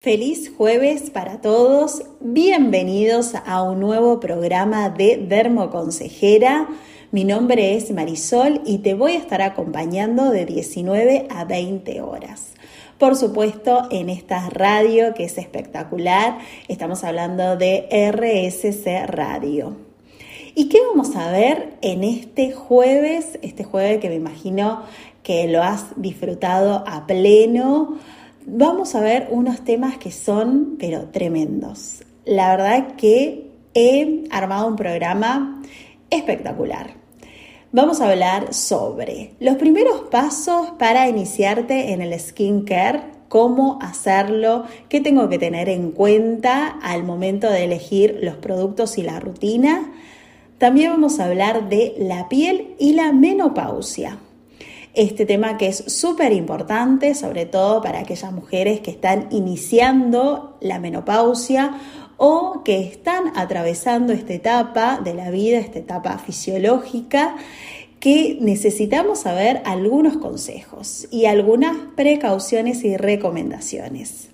Feliz jueves para todos, bienvenidos a un nuevo programa de Dermoconsejera. Mi nombre es Marisol y te voy a estar acompañando de 19 a 20 horas. Por supuesto, en esta radio que es espectacular, estamos hablando de RSC Radio. ¿Y qué vamos a ver en este jueves? Este jueves que me imagino que lo has disfrutado a pleno vamos a ver unos temas que son, pero tremendos. La verdad que he armado un programa espectacular. Vamos a hablar sobre los primeros pasos para iniciarte en el skincare, cómo hacerlo, qué tengo que tener en cuenta al momento de elegir los productos y la rutina. También vamos a hablar de la piel y la menopausia este tema que es súper importante, sobre todo para aquellas mujeres que están iniciando la menopausia o que están atravesando esta etapa de la vida, esta etapa fisiológica, que necesitamos saber algunos consejos y algunas precauciones y recomendaciones.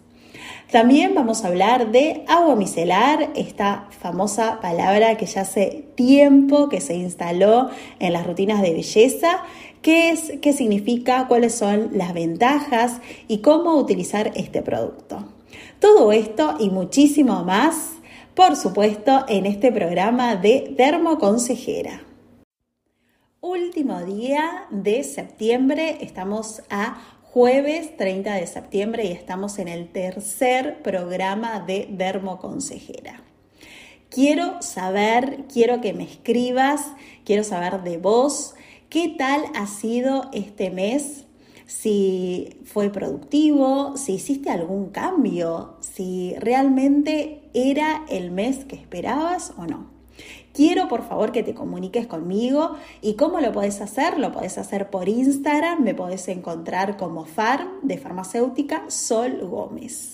También vamos a hablar de agua micelar, esta famosa palabra que ya hace tiempo que se instaló en las rutinas de belleza qué es, qué significa, cuáles son las ventajas y cómo utilizar este producto. Todo esto y muchísimo más, por supuesto, en este programa de Dermoconsejera. Último día de septiembre, estamos a jueves 30 de septiembre y estamos en el tercer programa de Dermoconsejera. Quiero saber, quiero que me escribas, quiero saber de vos ¿Qué tal ha sido este mes? Si fue productivo, si hiciste algún cambio, si realmente era el mes que esperabas o no. Quiero por favor que te comuniques conmigo y cómo lo puedes hacer. Lo puedes hacer por Instagram, me podés encontrar como Farm de farmacéutica Sol Gómez.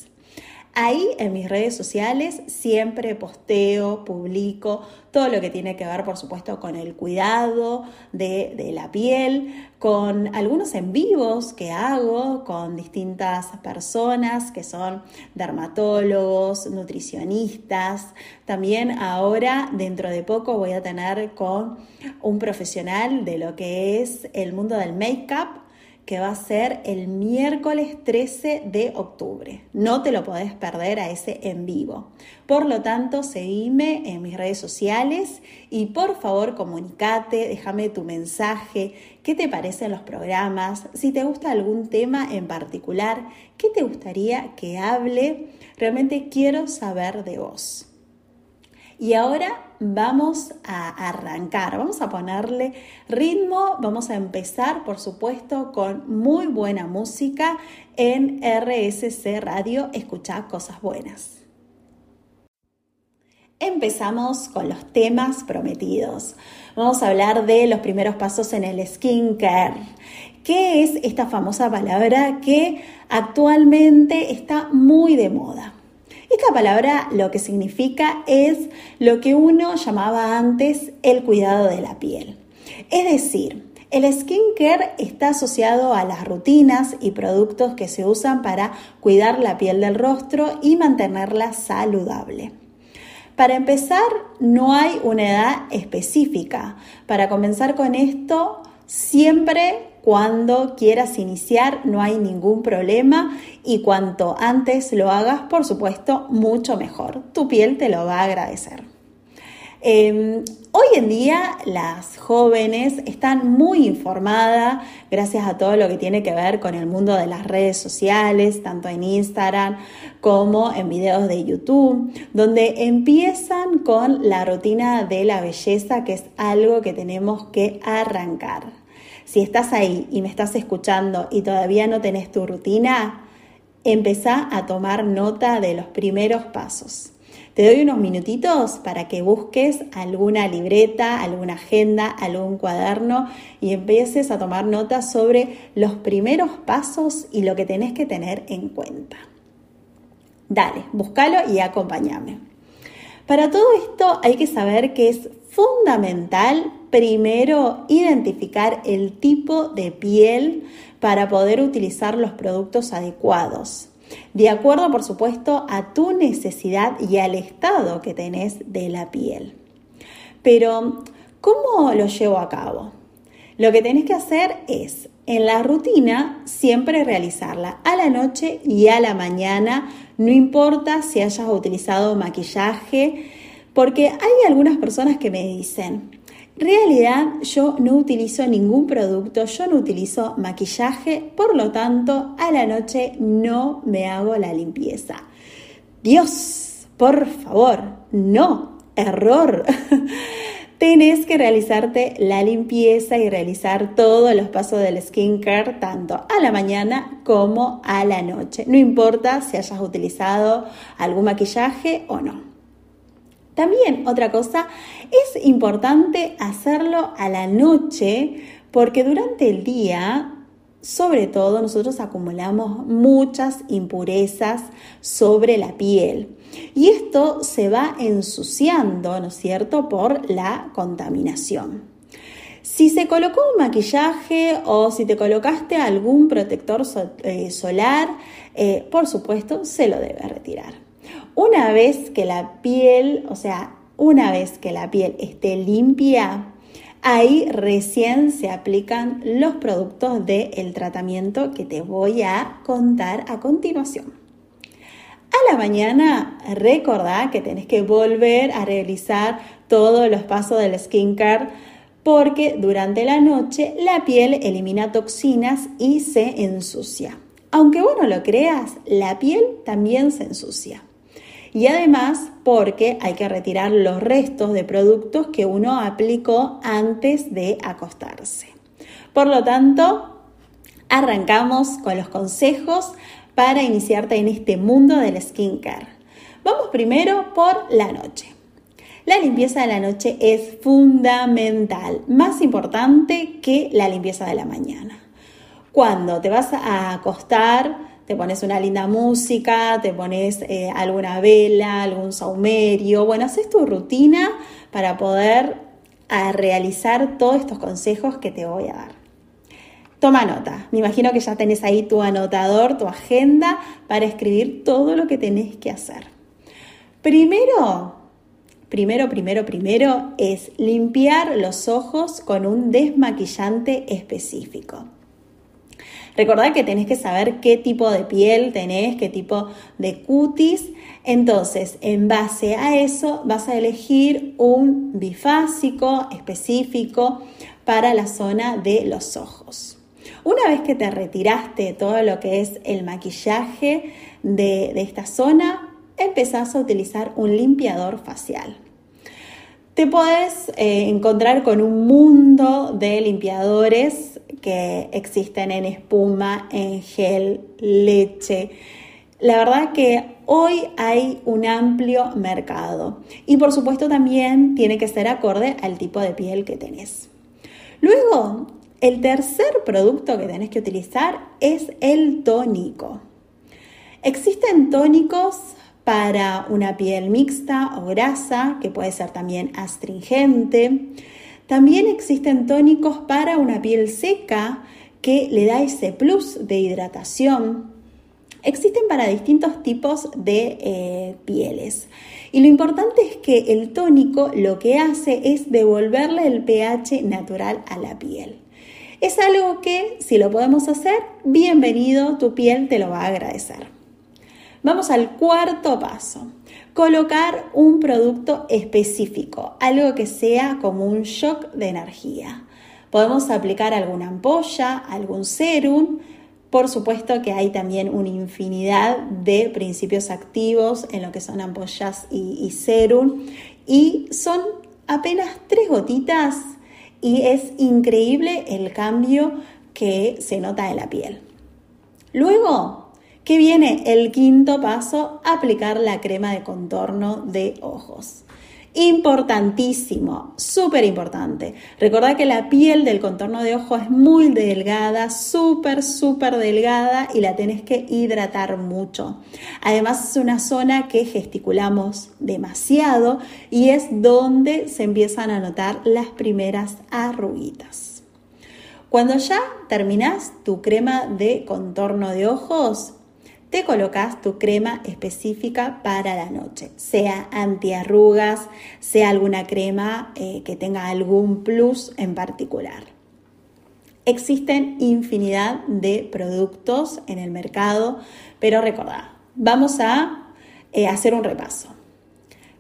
Ahí en mis redes sociales siempre posteo, publico todo lo que tiene que ver, por supuesto, con el cuidado de, la piel, con algunos en vivos que hago con distintas personas que son dermatólogos, nutricionistas. También ahora, dentro de poco, voy a tener con un profesional de lo que es el mundo del make-up que va a ser el miércoles 13 de octubre. No te lo podés perder a ese en vivo. Por lo tanto, seguime en mis redes sociales y por favor comunicate, déjame tu mensaje, qué te parecen los programas, si te gusta algún tema en particular, qué te gustaría que hable. Realmente quiero saber de vos. Y ahora vamos a arrancar, vamos a ponerle ritmo, vamos a empezar por supuesto con muy buena música en RSC Radio, escucha cosas buenas. Empezamos con los temas prometidos. Vamos a hablar de los primeros pasos en el skincare. ¿Qué es esta famosa palabra que actualmente está muy de moda? Esta palabra lo que significa es lo que uno llamaba antes el cuidado de la piel. Es decir, el skincare está asociado a las rutinas y productos que se usan para cuidar la piel del rostro y mantenerla saludable. Para empezar, no hay una edad específica. Para comenzar con esto, siempre cuando quieras iniciar no hay ningún problema y cuanto antes lo hagas, por supuesto, mucho mejor. Tu piel te lo va a agradecer. Em, hoy en día las jóvenes están muy informadas gracias a todo lo que tiene que ver con el mundo de las redes sociales, tanto en Instagram como en videos de YouTube, donde empiezan con la rutina de la belleza, que es algo que tenemos que arrancar. Si estás ahí y me estás escuchando y todavía no tenés tu rutina, empezá a tomar nota de los primeros pasos. Te doy unos minutitos para que busques alguna libreta, alguna agenda, algún cuaderno y empieces a tomar nota sobre los primeros pasos y lo que tenés que tener en cuenta. Dale, búscalo y acompáñame. Para todo esto hay que saber que es fundamental primero identificar el tipo de piel para poder utilizar los productos adecuados. de acuerdo por supuesto a tu necesidad y al estado que tenés de la piel. Pero, ¿cómo lo llevo a cabo? Lo que tenés que hacer es, en la rutina, siempre realizarla a la noche y a la mañana, no importa si hayas utilizado maquillaje, porque hay algunas personas que me dicen, realidad yo no utilizo ningún producto, yo no utilizo maquillaje, por lo tanto a la noche no me hago la limpieza. Dios, por favor, no, error. Tenés que realizarte la limpieza y realizar todos los pasos del skincare tanto a la mañana como a la noche. No importa si hayas utilizado algún maquillaje o no. También otra cosa, es importante hacerlo a la noche porque durante el día, sobre todo, nosotros acumulamos muchas impurezas sobre la piel. Y esto se va ensuciando, ¿no es cierto?, por la contaminación. Si se colocó un maquillaje o si te colocaste algún protector eh, solar, eh, por supuesto, se lo debe retirar. Una vez que la piel, o sea, una vez que la piel esté limpia, ahí recién se aplican los productos del tratamiento que te voy a contar a continuación. A la mañana recordá que tenés que volver a realizar todos los pasos del skincare porque durante la noche la piel elimina toxinas y se ensucia. Aunque vos no lo creas, la piel también se ensucia y además porque hay que retirar los restos de productos que uno aplicó antes de acostarse. Por lo tanto, arrancamos con los consejos para iniciarte en este mundo del skincare. Vamos primero por la noche. La limpieza de la noche es fundamental, más importante que la limpieza de la mañana. Cuando te vas a acostar, te pones una linda música, te pones eh, alguna vela, algún saumerio, bueno, haces tu rutina para poder realizar todos estos consejos que te voy a dar. Toma nota, me imagino que ya tenés ahí tu anotador, tu agenda para escribir todo lo que tenés que hacer. Primero, primero, primero, primero es limpiar los ojos con un desmaquillante específico. Recordad que tenés que saber qué tipo de piel tenés, qué tipo de cutis. Entonces, en base a eso, vas a elegir un bifásico específico para la zona de los ojos. Una vez que te retiraste todo lo que es el maquillaje de, esta zona, empezás a utilizar un limpiador facial. Te puedes eh, encontrar con un mundo de limpiadores que existen en espuma, en gel, leche. La verdad que hoy hay un amplio mercado y por supuesto también tiene que ser acorde al tipo de piel que tenés. Luego, el tercer producto que tenés que utilizar es el tónico. Existen tónicos para una piel mixta o grasa, que puede ser también astringente. También existen tónicos para una piel seca que le da ese plus de hidratación. Existen para distintos tipos de eh, pieles. Y lo importante es que el tónico lo que hace es devolverle el pH natural a la piel. Es algo que si lo podemos hacer, bienvenido, tu piel te lo va a agradecer. Vamos al cuarto paso colocar un producto específico, algo que sea como un shock de energía. Podemos aplicar alguna ampolla, algún serum. Por supuesto que hay también una infinidad de principios activos en lo que son ampollas y, y serum. Y son apenas tres gotitas y es increíble el cambio que se nota en la piel. Luego que viene el quinto paso, aplicar la crema de contorno de ojos. Importantísimo, súper importante. Recordad que la piel del contorno de ojo es muy delgada, súper, súper delgada y la tenés que hidratar mucho. Además es una zona que gesticulamos demasiado y es donde se empiezan a notar las primeras arruguitas. Cuando ya terminás tu crema de contorno de ojos, te colocas tu crema específica para la noche, sea antiarrugas, sea alguna crema eh, que tenga algún plus en particular. Existen infinidad de productos en el mercado, pero recordad, vamos a eh, hacer un repaso.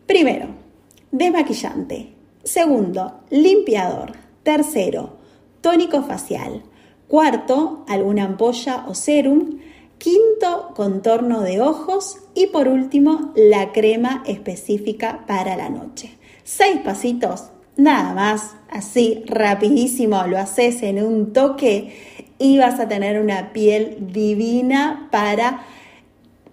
Primero, desmaquillante. Segundo, limpiador. Tercero, tónico facial. Cuarto, alguna ampolla o serum. Quinto, contorno de ojos. Y por último, la crema específica para la noche. Seis pasitos, nada más, así rapidísimo, lo haces en un toque y vas a tener una piel divina para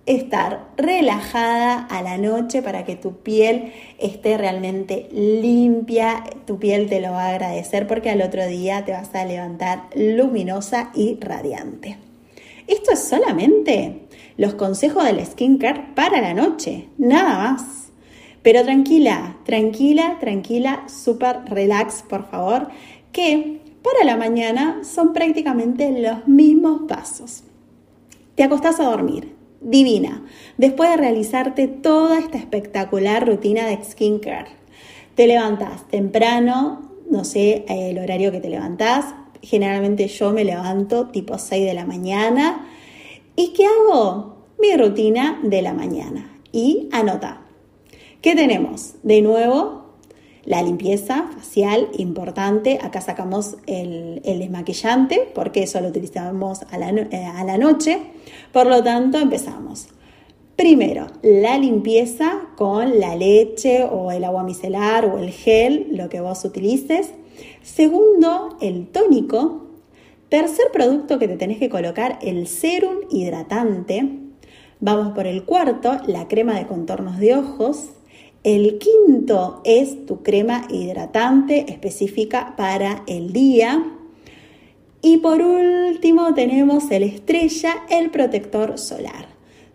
estar relajada a la noche para que tu piel esté realmente limpia, tu piel te lo va a agradecer porque al otro día te vas a levantar luminosa y radiante. Esto es solamente los consejos del skincare para la noche, nada más. Pero tranquila, tranquila, tranquila, súper relax, por favor, que para la mañana son prácticamente los mismos pasos. Te acostás a dormir, divina, después de realizarte toda esta espectacular rutina de skincare. Te levantás temprano, no sé el horario que te levantás, generalmente yo me levanto tipo 6 de la mañana. ¿Y qué hago? Mi rutina de la mañana. Y anota. ¿Qué tenemos? De nuevo, la limpieza facial, importante. Acá sacamos el, desmaquillante porque eso lo utilizamos a la, eh, a la noche. Por lo tanto, empezamos. Primero, la limpieza con la leche o el agua micelar o el gel, lo que vos utilices. Segundo, el tónico. Tercer producto que te tenés que colocar, el serum hidratante. Vamos por el cuarto, la crema de contornos de ojos. El quinto es tu crema hidratante específica para el día. Y por último tenemos el estrella, el protector solar.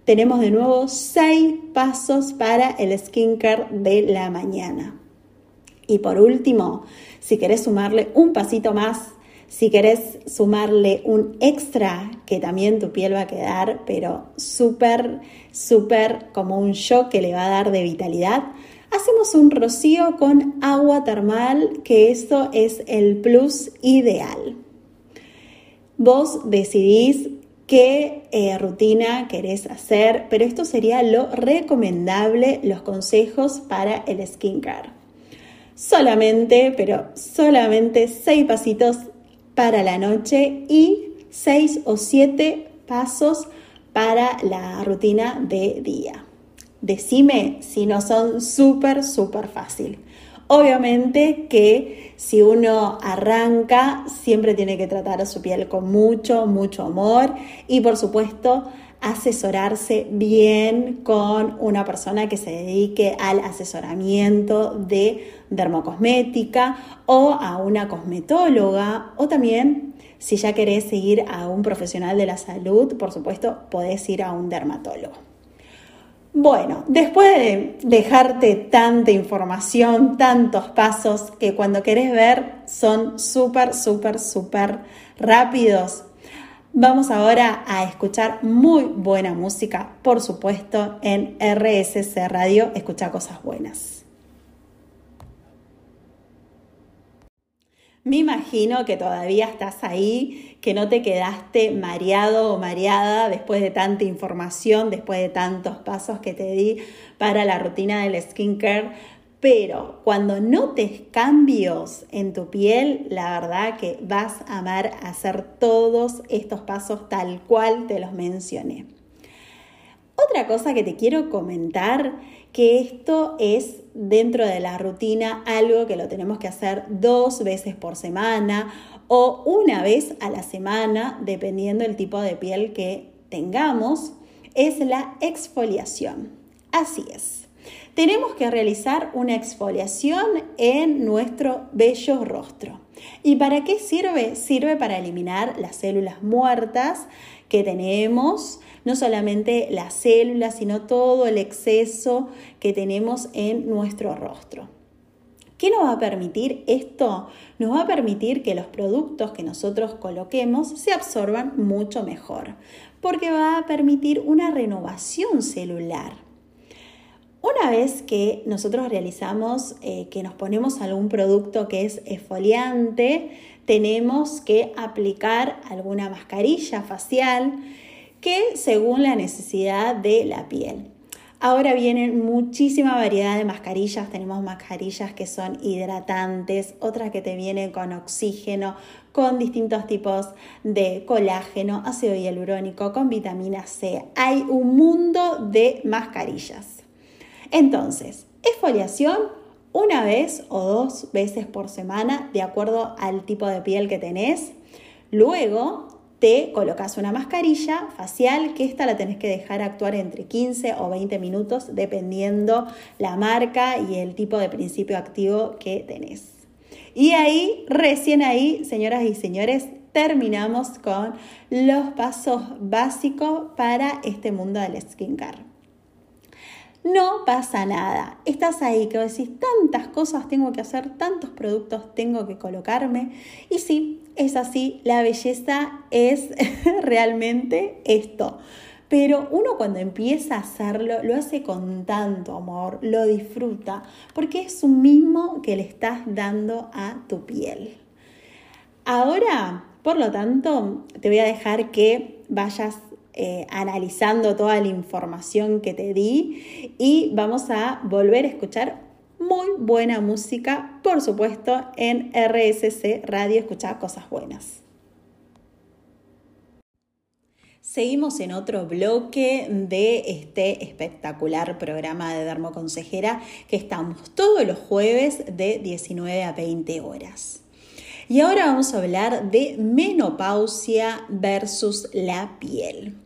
Tenemos de nuevo seis pasos para el skincare de la mañana. Y por último, si querés sumarle un pasito más, si querés sumarle un extra, que también tu piel va a quedar, pero súper, súper como un shock que le va a dar de vitalidad, hacemos un rocío con agua termal, que esto es el plus ideal. Vos decidís qué eh, rutina querés hacer, pero esto sería lo recomendable, los consejos para el skincare. Solamente, pero solamente seis pasitos para la noche y 6 o 7 pasos para la rutina de día. Decime si no son súper, súper fácil. Obviamente que si uno arranca, siempre tiene que tratar a su piel con mucho, mucho amor y por supuesto asesorarse bien con una persona que se dedique al asesoramiento de dermocosmética o a una cosmetóloga o también si ya querés seguir a un profesional de la salud, por supuesto, podés ir a un dermatólogo. Bueno, después de dejarte tanta información, tantos pasos que cuando querés ver son súper, súper, súper rápidos, Vamos ahora a escuchar muy buena música, por supuesto, en RSC Radio, escucha cosas buenas. Me imagino que todavía estás ahí, que no te quedaste mareado o mareada después de tanta información, después de tantos pasos que te di para la rutina del skincare pero cuando notes cambios en tu piel, la verdad que vas a amar hacer todos estos pasos tal cual te los mencioné. Otra cosa que te quiero comentar, que esto es dentro de la rutina algo que lo tenemos que hacer dos veces por semana o una vez a la semana, dependiendo del tipo de piel que tengamos, es la exfoliación. Así es tenemos que realizar una exfoliación en nuestro bello rostro. ¿Y para qué sirve? Sirve para eliminar las células muertas que tenemos, no solamente las células, sino todo el exceso que tenemos en nuestro rostro. ¿Qué nos va a permitir esto? Nos va a permitir que los productos que nosotros coloquemos se absorban mucho mejor, porque va a permitir una renovación celular. Una vez que nosotros realizamos, eh, que nos ponemos algún producto que es esfoliante, tenemos que aplicar alguna mascarilla facial que según la necesidad de la piel. Ahora vienen muchísima variedad de mascarillas. Tenemos mascarillas que son hidratantes, otras que te vienen con oxígeno, con distintos tipos de colágeno, ácido hialurónico, con vitamina C. Hay un mundo de mascarillas. Entonces, exfoliación una vez o dos veces por semana, de acuerdo al tipo de piel que tenés. Luego, te colocas una mascarilla facial que esta la tenés que dejar actuar entre 15 o 20 minutos dependiendo la marca y el tipo de principio activo que tenés. Y ahí, recién ahí, señoras y señores, terminamos con los pasos básicos para este mundo del skincare no pasa nada. Estás ahí que decís, tantas cosas tengo que hacer, tantos productos tengo que colocarme. Y sí, es así, la belleza es realmente esto. Pero uno cuando empieza a hacerlo, lo hace con tanto amor, lo disfruta, porque es un mismo que le estás dando a tu piel. Ahora, por lo tanto, te voy a dejar que vayas eh, analizando toda la información que te di y vamos a volver a escuchar muy buena música, por supuesto, en RSC Radio Escuchar Cosas Buenas. Seguimos en otro bloque de este espectacular programa de Dermoconsejera que estamos todos los jueves de 19 a 20 horas. Y ahora vamos a hablar de menopausia versus la piel.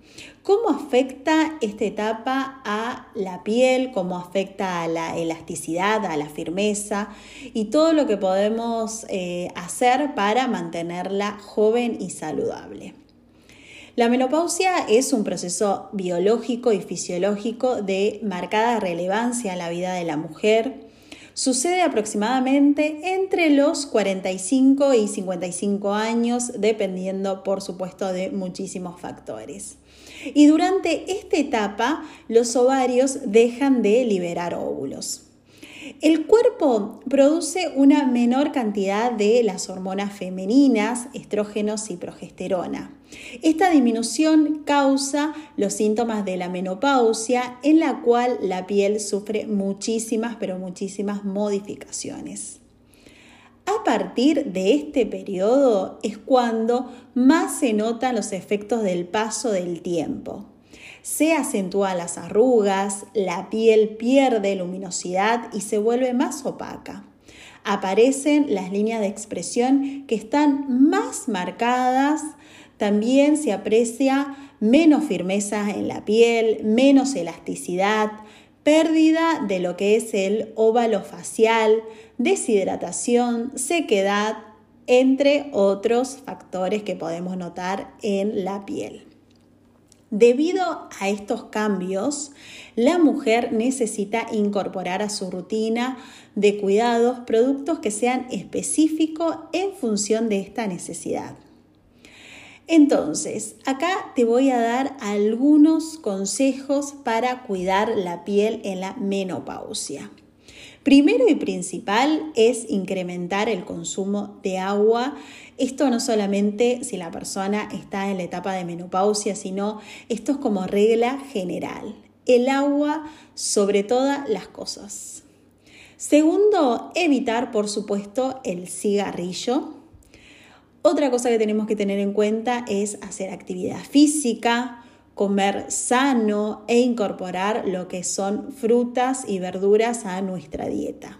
¿Cómo afecta esta etapa a la piel? ¿Cómo afecta a la elasticidad, a la firmeza? Y todo lo que podemos eh, hacer para mantenerla joven y saludable. La menopausia es un proceso biológico y fisiológico de marcada relevancia en la vida de la mujer Sucede aproximadamente entre los 45 y 55 años, dependiendo por supuesto de muchísimos factores. Y durante esta etapa los ovarios dejan de liberar óvulos. El cuerpo produce una menor cantidad de las hormonas femeninas, estrógenos y progesterona. Esta disminución causa los síntomas de la menopausia en la cual la piel sufre muchísimas, pero muchísimas modificaciones. A partir de este periodo es cuando más se notan los efectos del paso del tiempo se acentúan las arrugas, la piel pierde luminosidad y se vuelve más opaca. Aparecen las líneas de expresión que están más marcadas, también se aprecia menos firmeza en la piel, menos elasticidad, pérdida de lo que es el óvalo facial, deshidratación, sequedad, entre otros factores que podemos notar en la piel. Debido a estos cambios, la mujer necesita incorporar a su rutina de cuidados productos que sean específicos en función de esta necesidad. Entonces, acá te voy a dar algunos consejos para cuidar la piel en la menopausia. Primero y principal es incrementar el consumo de agua. Esto no solamente si la persona está en la etapa de menopausia, sino esto es como regla general. El agua sobre todas las cosas. Segundo, evitar, por supuesto, el cigarrillo. Otra cosa que tenemos que tener en cuenta es hacer actividad física, comer sano e incorporar lo que son frutas y verduras a nuestra dieta.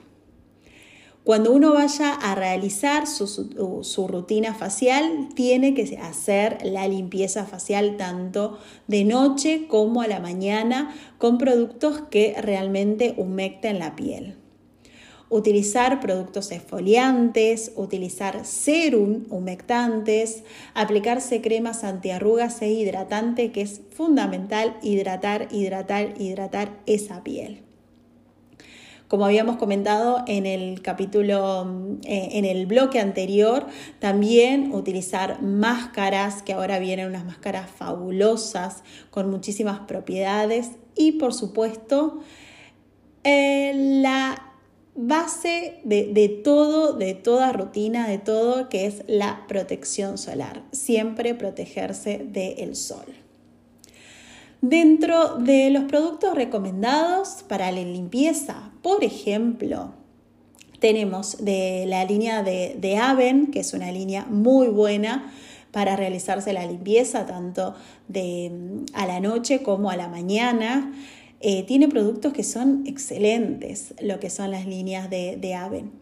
Cuando uno vaya a realizar su, rutina facial, tiene que hacer la limpieza facial tanto de noche como a la mañana con productos que realmente humecten la piel utilizar productos exfoliantes, utilizar serum humectantes, aplicarse cremas antiarrugas e hidratante, que es fundamental hidratar, hidratar, hidratar esa piel. Como habíamos comentado en el capítulo, eh, en el bloque anterior, también utilizar máscaras, que ahora vienen unas máscaras fabulosas con muchísimas propiedades y por supuesto eh, la base de, todo, de toda rutina, de todo, que es la protección solar. Siempre protegerse del sol. Dentro de los productos recomendados para la limpieza, por ejemplo, tenemos de la línea de, de Aven, que es una línea muy buena para realizarse la limpieza tanto de a la noche como a la mañana. Eh, tiene productos que son excelentes, lo que son las líneas de, de Aven.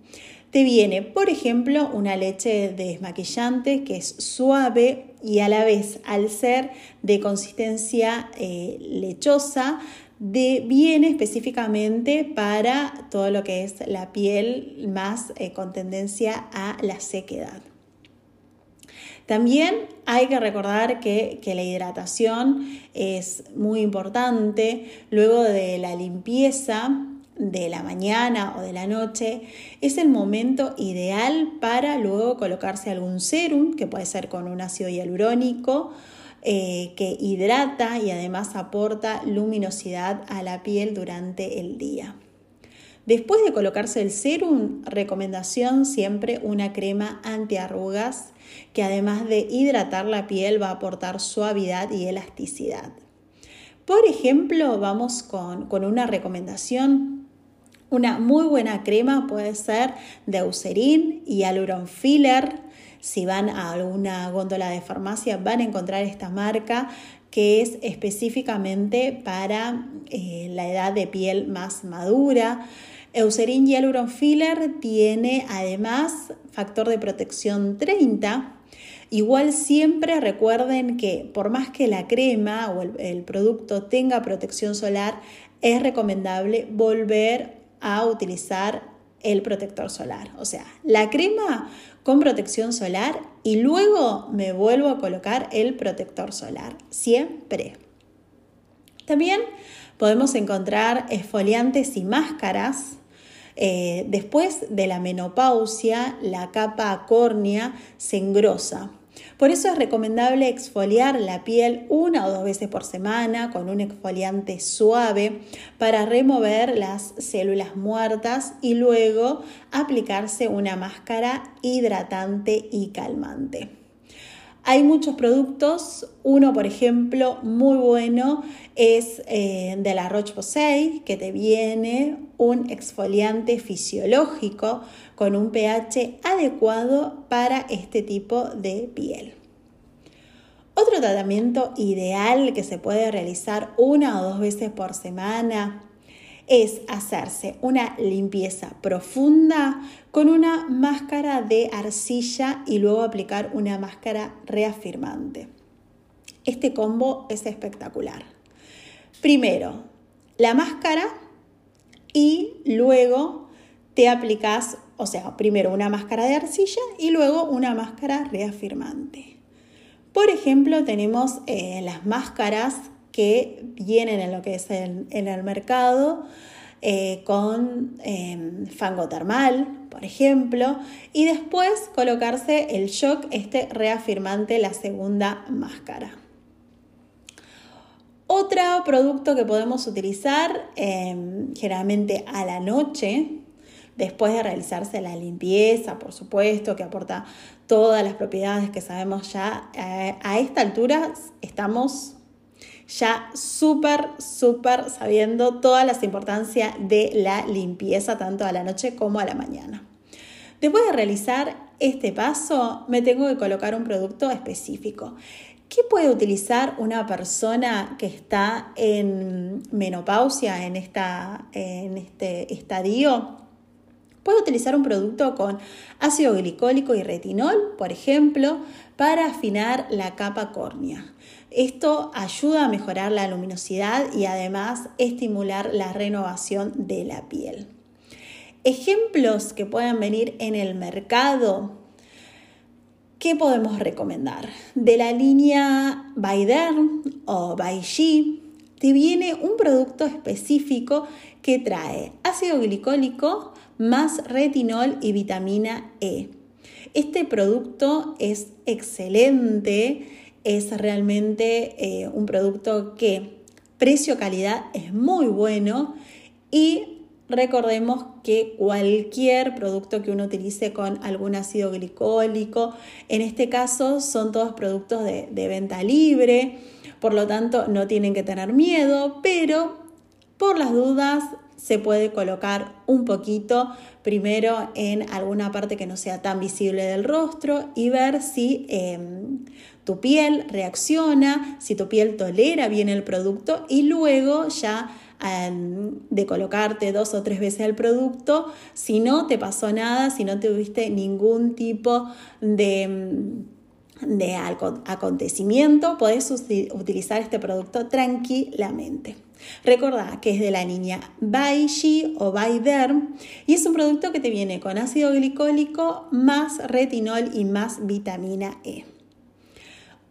Te viene, por ejemplo, una leche desmaquillante que es suave y a la vez, al ser de consistencia eh, lechosa, de, viene específicamente para todo lo que es la piel más eh, con tendencia a la sequedad. También hay que recordar que, la hidratación es muy importante. Luego de la limpieza, de la mañana o de la noche es el momento ideal para luego colocarse algún serum, que puede ser con un ácido hialurónico, eh, que hidrata y además aporta luminosidad a la piel durante el día. Después de colocarse el serum, recomendación siempre una crema antiarrugas que además de hidratar la piel va a aportar suavidad y elasticidad. Por ejemplo, vamos con, una recomendación. Una muy buena crema puede ser de Eucerin y Aluron Filler. Si van a alguna góndola de farmacia van a encontrar esta marca que es específicamente para eh, la edad de piel más madura. Eucerin Hyaluron Filler tiene además factor de protección 30. Igual siempre recuerden que por más que la crema o el, producto tenga protección solar, es recomendable volver a utilizar el protector solar. O sea, la crema con protección solar y luego me vuelvo a colocar el protector solar. Siempre. También podemos encontrar esfoliantes y máscaras eh, después de la menopausia, la capa córnea se engrosa. Por eso es recomendable exfoliar la piel una o dos veces por semana con un exfoliante suave para remover las células muertas y luego aplicarse una máscara hidratante y calmante. Hay muchos productos, uno por ejemplo muy bueno es eh, de la Roche-Posay que te viene un exfoliante fisiológico con un pH adecuado para este tipo de piel. Otro tratamiento ideal que se puede realizar una o dos veces por semana es hacerse una limpieza profunda con una máscara de arcilla y luego aplicar una máscara reafirmante. Este combo es espectacular. Primero, la máscara y luego te aplicas, o sea, primero una máscara de arcilla y luego una máscara reafirmante. Por ejemplo, tenemos eh, las máscaras que vienen en lo que es en, el mercado eh, con em, fango termal, por ejemplo, y después colocarse el shock, este reafirmante, la segunda máscara. Otro producto que podemos utilizar em, generalmente a la noche, después de realizarse la limpieza, por supuesto, que aporta todas las propiedades que sabemos ya, eh, a esta altura estamos ya súper, súper sabiendo todas las importancias de la limpieza tanto a la noche como a la mañana. Después de realizar este paso, me tengo que colocar un producto específico. ¿Qué puede utilizar una persona que está en menopausia, en, esta, en este estadio? Puede utilizar un producto con ácido glicólico y retinol, por ejemplo, para afinar la capa córnea. Esto ayuda a mejorar la luminosidad y además estimular la renovación de la piel. Ejemplos que puedan venir en el mercado. ¿Qué podemos recomendar? De la línea Baiderm o Baiji te viene un producto específico que trae ácido glicólico más retinol y vitamina E. Este producto es excelente, es realmente eh, un producto que precio-calidad es muy bueno y Recordemos que cualquier producto que uno utilice con algún ácido glicólico, en este caso son todos productos de, venta libre, por lo tanto no tienen que tener miedo, pero por las dudas se puede colocar un poquito primero en alguna parte que no sea tan visible del rostro y ver si em, tu piel reacciona, si tu piel tolera bien el producto y luego ya em, de colocarte dos o tres veces el producto, si no te pasó nada, si no tuviste ningún tipo de em, de acontecimiento, podés utilizar este producto tranquilamente. Recordá que es de la línea Baishi o Baiderm y es un producto que te viene con ácido glicólico más retinol y más vitamina E.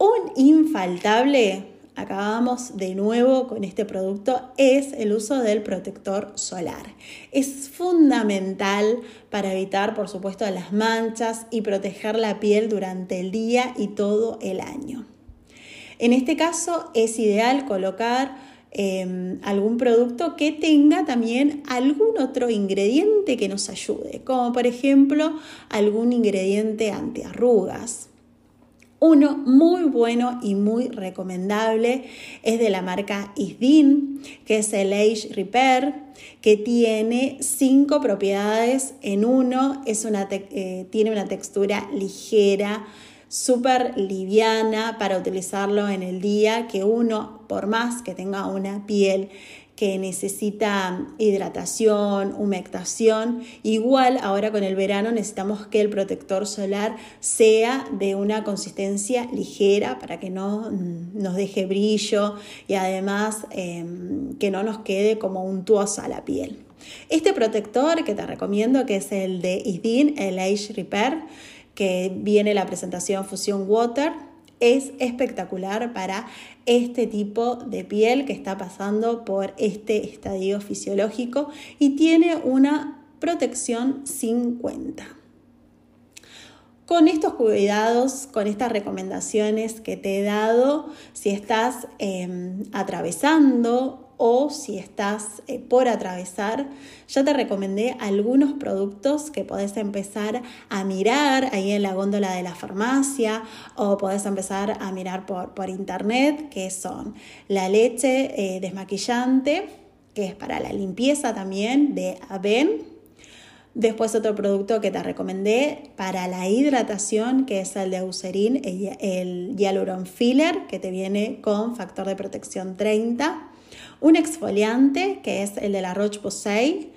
Un infaltable, acabamos de nuevo con este producto, es el uso del protector solar. Es fundamental para evitar, por supuesto, las manchas y proteger la piel durante el día y todo el año. En este caso es ideal colocar Em, algún producto que tenga también algún otro ingrediente que nos ayude, como por ejemplo algún ingrediente antiarrugas. Uno muy bueno y muy recomendable es de la marca Isdin, que es el Age Repair, que tiene cinco propiedades en uno. Es una eh, tiene una textura ligera, súper liviana para utilizarlo en el día, que uno, por más que tenga una piel que necesita hidratación, humectación. Igual ahora con el verano necesitamos que el protector solar sea de una consistencia ligera para que no nos deje brillo y además em, que no nos quede como untuosa la piel. Este protector que te recomiendo que es el de Isdin, el Age Repair, que viene la presentación Fusion Water. Es espectacular para este tipo de piel que está pasando por este estadio fisiológico y tiene una protección 50. Con estos cuidados, con estas recomendaciones que te he dado, si estás em, atravesando o si estás eh, por atravesar, ya te recomendé algunos productos que podés empezar a mirar ahí en la góndola de la farmacia o podés empezar a mirar por, por internet, que son la leche eh, desmaquillante, que es para la limpieza también de Aven. Después otro producto que te recomendé para la hidratación, que es el de Eucerin, el, el Hyaluron Filler, que te viene con factor de protección 30. Un exfoliante, que es el de la Roche-Posay,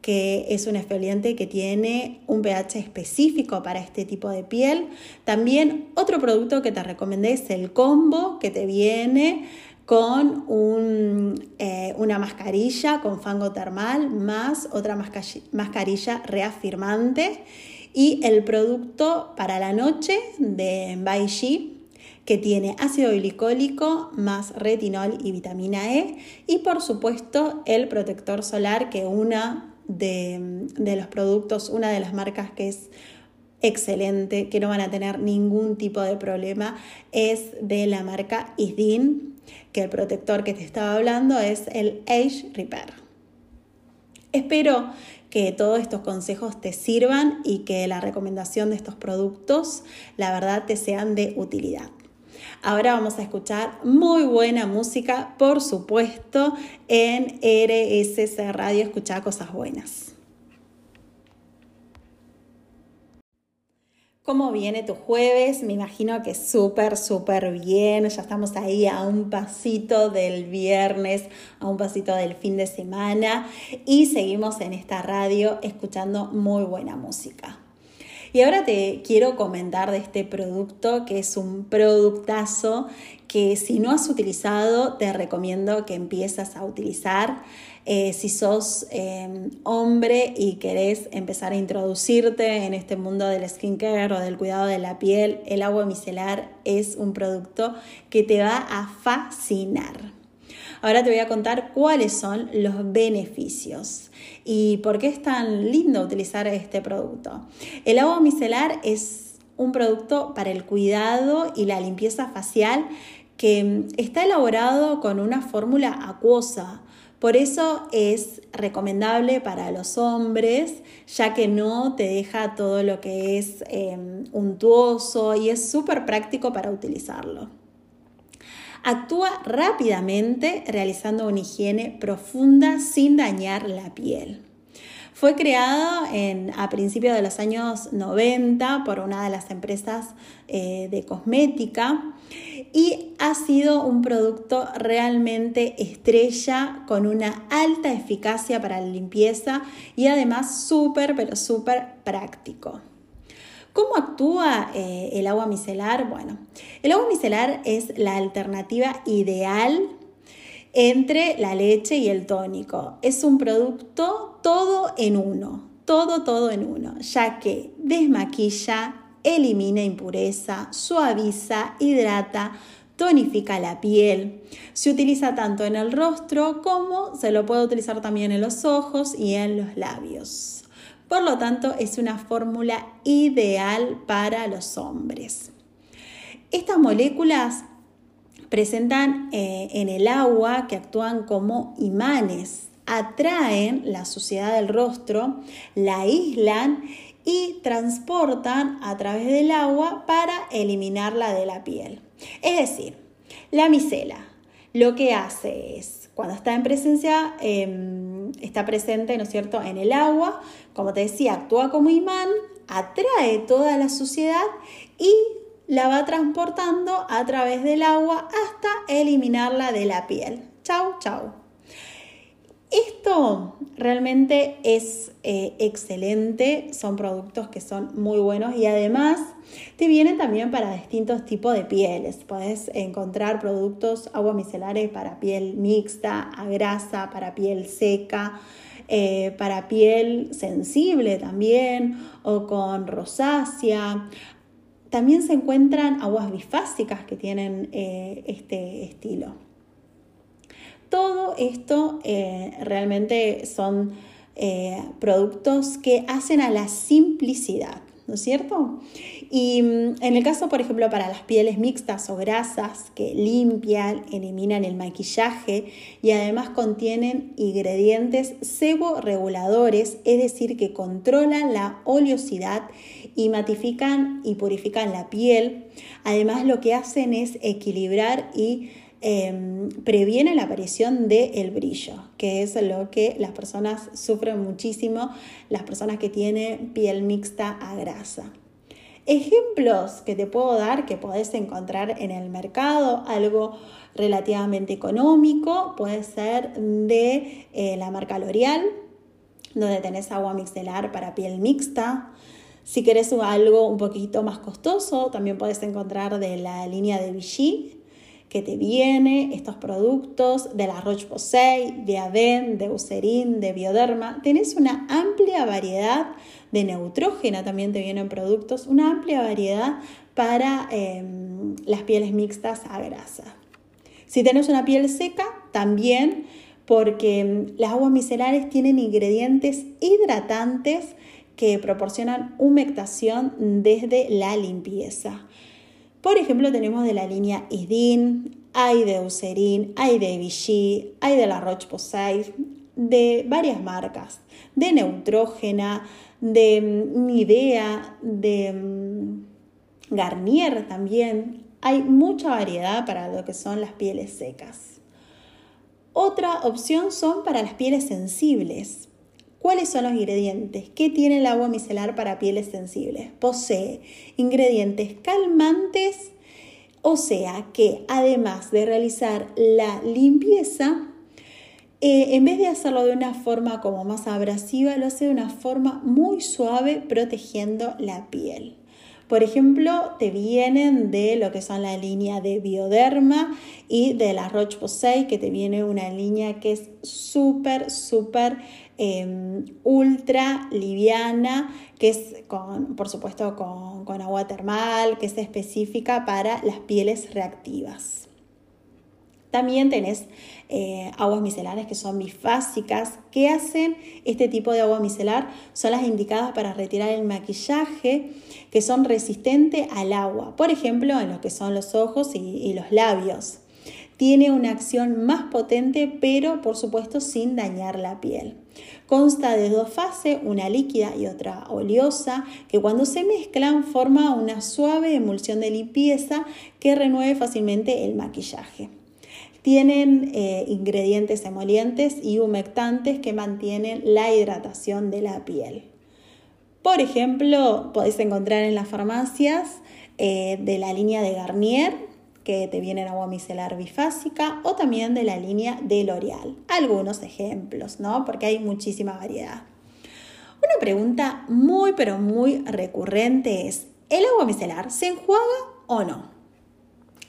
que es un exfoliante que tiene un pH específico para este tipo de piel. También otro producto que te recomendé es el combo que te viene con eh, una mascarilla con fango termal más otra mascarilla reafirmante y el producto para la noche de Baishi que tiene ácido glicólico más retinol y vitamina E y por supuesto el protector solar que una de, de los productos, una de las marcas que es excelente, que no van a tener ningún tipo de problema, es de la marca Isdin, que el protector que te estaba hablando es el Age Repair. Espero que todos estos consejos te sirvan y que la recomendación de estos productos, la verdad, te sean de utilidad. Ahora vamos a escuchar muy buena música, por supuesto, en RSC Radio, escuchar cosas buenas. ¿Cómo viene tu jueves? Me imagino que súper, súper bien. Ya estamos ahí a un pasito del viernes, a un pasito del fin de semana y seguimos en esta radio escuchando muy buena música. Y ahora te quiero comentar de este producto que es un productazo que si no has utilizado te recomiendo que empieces a utilizar. Eh, si sos em, hombre y querés empezar a introducirte en este mundo del skincare o del cuidado de la piel, el agua micelar es un producto que te va a fascinar. Ahora te voy a contar cuáles son los beneficios y por qué es tan lindo utilizar este producto. El agua micelar es un producto para el cuidado y la limpieza facial que está elaborado con una fórmula acuosa. Por eso es recomendable para los hombres, ya que no te deja todo lo que es eh, untuoso y es súper práctico para utilizarlo. Actúa rápidamente realizando una higiene profunda sin dañar la piel. Fue creado a principios de los años 90 por una de las empresas eh, de cosmética y ha sido un producto realmente estrella con una alta eficacia para la limpieza y además súper, pero súper práctico. ¿Cómo actúa eh, el agua micelar? Bueno, el agua micelar es la alternativa ideal entre la leche y el tónico. Es un producto todo en uno, todo, todo en uno, ya que desmaquilla, elimina impureza, suaviza, hidrata, tonifica la piel. Se utiliza tanto en el rostro como se lo puede utilizar también en los ojos y en los labios. Por lo tanto, es una fórmula ideal para los hombres. Estas moléculas presentan eh, en el agua que actúan como imanes, atraen la suciedad del rostro, la aíslan y transportan a través del agua para eliminarla de la piel. Es decir, la micela lo que hace es, cuando está en presencia, em, está presente, ¿no es cierto?, en el agua, como te decía, actúa como imán, atrae toda la suciedad y la va transportando a través del agua hasta eliminarla de la piel. Chau, chau. Esto realmente es eh, excelente, son productos que son muy buenos y además te vienen también para distintos tipos de pieles. Puedes encontrar productos agua micelares para piel mixta, a grasa, para piel seca, eh, para piel sensible también o con rosácea. También se encuentran aguas bifásicas que tienen eh, este estilo. Todo esto eh, realmente son productos que hacen a la simplicidad, ¿no es cierto? Y mm, en el caso, por ejemplo, para las pieles mixtas o grasas que limpian, eliminan el maquillaje y además contienen ingredientes sebo-reguladores, es decir, que controlan la oleosidad y matifican y purifican la piel. Además, lo que hacen es equilibrar y Em, previene la aparición del brillo, que es lo que las personas sufren muchísimo, las personas que tienen piel mixta a grasa. Ejemplos que te puedo dar que podés encontrar en el mercado, algo relativamente económico, puede ser de eh, la marca L'Oreal, donde tenés agua mixelar para piel mixta. Si querés algo un poquito más costoso, también puedes encontrar de la línea de Vichy, que te viene, estos productos de la Roche-Posay, de Aden, de Eucerin, de Bioderma. Tenés una amplia variedad de neutrógena, también te vienen productos, una amplia variedad para em, las pieles mixtas a grasa. Si tenés una piel seca, también porque em, las aguas micelares tienen ingredientes hidratantes que proporcionan humectación desde la limpieza. Por ejemplo, tenemos de la línea Isdin, hay de Eucerin, hay de Vichy, hay de la Roche-Posay, de varias marcas, de Neutrógena, de Nivea, de mm, Garnier también. Hay mucha variedad para lo que son las pieles secas. Otra opción son para las pieles sensibles. ¿Cuáles son los ingredientes? ¿Qué tiene el agua micelar para pieles sensibles? Posee ingredientes calmantes, o sea que además de realizar la limpieza, eh, en vez de hacerlo de una forma como más abrasiva, lo hace de una forma muy suave protegiendo la piel. Por ejemplo, te vienen de lo que son la línea de Bioderma y de la Roche-Posay, que te viene una línea que es súper, súper Em, ultra liviana, que es con, por supuesto con, agua termal, que es específica para las pieles reactivas. También tenés eh, aguas micelares que son bifásicas. ¿Qué hacen este tipo de agua micelar? Son las indicadas para retirar el maquillaje que son resistentes al agua, por ejemplo, en lo que son los ojos y los labios. Tiene una acción más potente, pero por supuesto sin dañar la piel. Consta de dos fases, una líquida y otra oleosa, que cuando se mezclan forma una suave emulsión de limpieza que renueve fácilmente el maquillaje. Tienen eh, ingredientes emolientes y humectantes que mantienen la hidratación de la piel. Por ejemplo, podéis encontrar en las farmacias eh, de la línea de Garnier, que te viene en agua micelar bifásica, o también de la línea de L'Oreal. Algunos ejemplos, ¿no? Porque hay muchísima variedad. Una pregunta muy, pero muy recurrente es, ¿el agua micelar se enjuaga o no?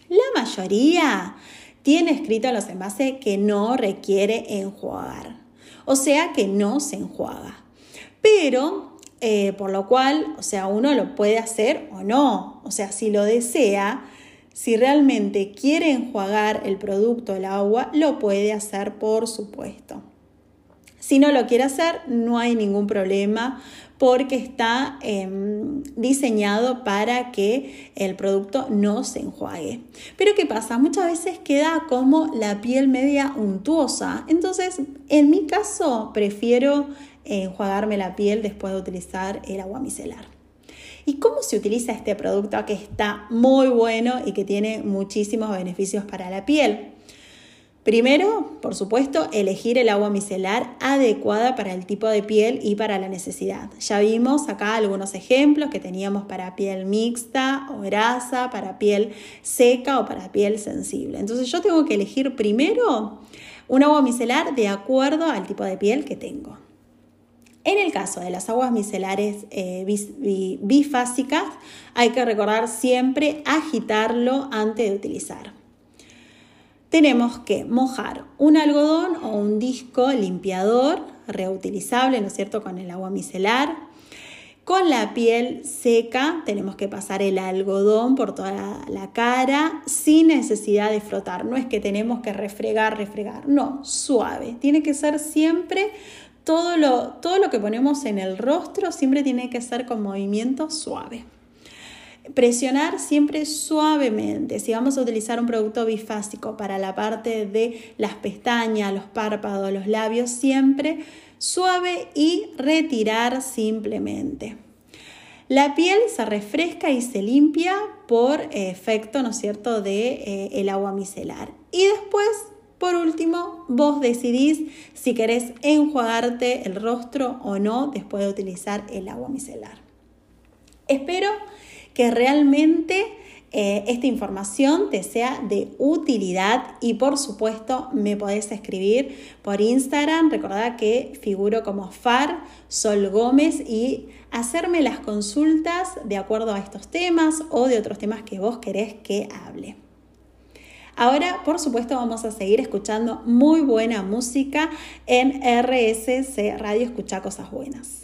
La mayoría tiene escrito en los envases que no requiere enjuagar. O sea que no se enjuaga. Pero, eh, por lo cual, o sea, uno lo puede hacer o no. O sea, si lo desea, si realmente quiere enjuagar el producto, el agua, lo puede hacer, por supuesto. Si no lo quiere hacer, no hay ningún problema porque está em, diseñado para que el producto no se enjuague. Pero ¿qué pasa? Muchas veces queda como la piel media untuosa. Entonces, en mi caso, prefiero enjuagarme la piel después de utilizar el agua micelar. ¿Y cómo se utiliza este producto que está muy bueno y que tiene muchísimos beneficios para la piel? Primero, por supuesto, elegir el agua micelar adecuada para el tipo de piel y para la necesidad. Ya vimos acá algunos ejemplos que teníamos para piel mixta o grasa, para piel seca o para piel sensible. Entonces yo tengo que elegir primero un agua micelar de acuerdo al tipo de piel que tengo. En el caso de las aguas micelares eh, bifásicas, hay que recordar siempre agitarlo antes de utilizar tenemos que mojar un algodón o un disco limpiador reutilizable, ¿no es cierto?, con el agua micelar. Con la piel seca tenemos que pasar el algodón por toda la, cara sin necesidad de frotar. No es que tenemos que refregar, refregar. No, suave. Tiene que ser siempre todo lo, todo lo que ponemos en el rostro, siempre tiene que ser con movimiento suave. Presionar siempre suavemente. Si vamos a utilizar un producto bifásico para la parte de las pestañas, los párpados, los labios, siempre suave y retirar simplemente. La piel se refresca y se limpia por efecto, ¿no es cierto?, de eh, el agua micelar. Y después, por último, vos decidís si querés enjuagarte el rostro o no después de utilizar el agua micelar. Espero que realmente eh, esta información te sea de utilidad y por supuesto me podés escribir por Instagram. Recordad que figuro como Far Sol Gómez y hacerme las consultas de acuerdo a estos temas o de otros temas que vos querés que hable. Ahora, por supuesto, vamos a seguir escuchando muy buena música en RSC Radio Escucha Cosas Buenas.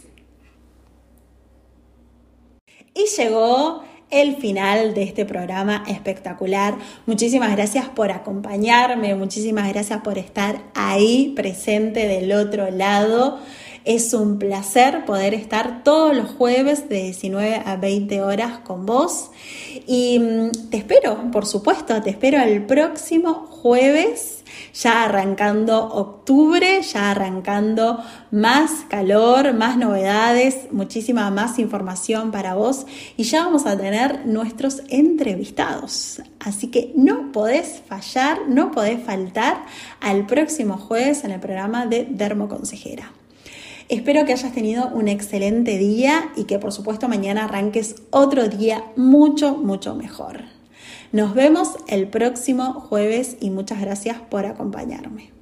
Y llegó el final de este programa espectacular. Muchísimas gracias por acompañarme, muchísimas gracias por estar ahí presente del otro lado. Es un placer poder estar todos los jueves de 19 a 20 horas con vos. Y mm, te espero, por supuesto, te espero el próximo jueves ya arrancando octubre, ya arrancando más calor, más novedades, muchísima más información para vos y ya vamos a tener nuestros entrevistados. Así que no podés fallar, no podés faltar al próximo jueves en el programa de Dermoconsejera. Espero que hayas tenido un excelente día y que por supuesto mañana arranques otro día mucho, mucho mejor. Nos vemos el próximo jueves y muchas gracias por acompañarme.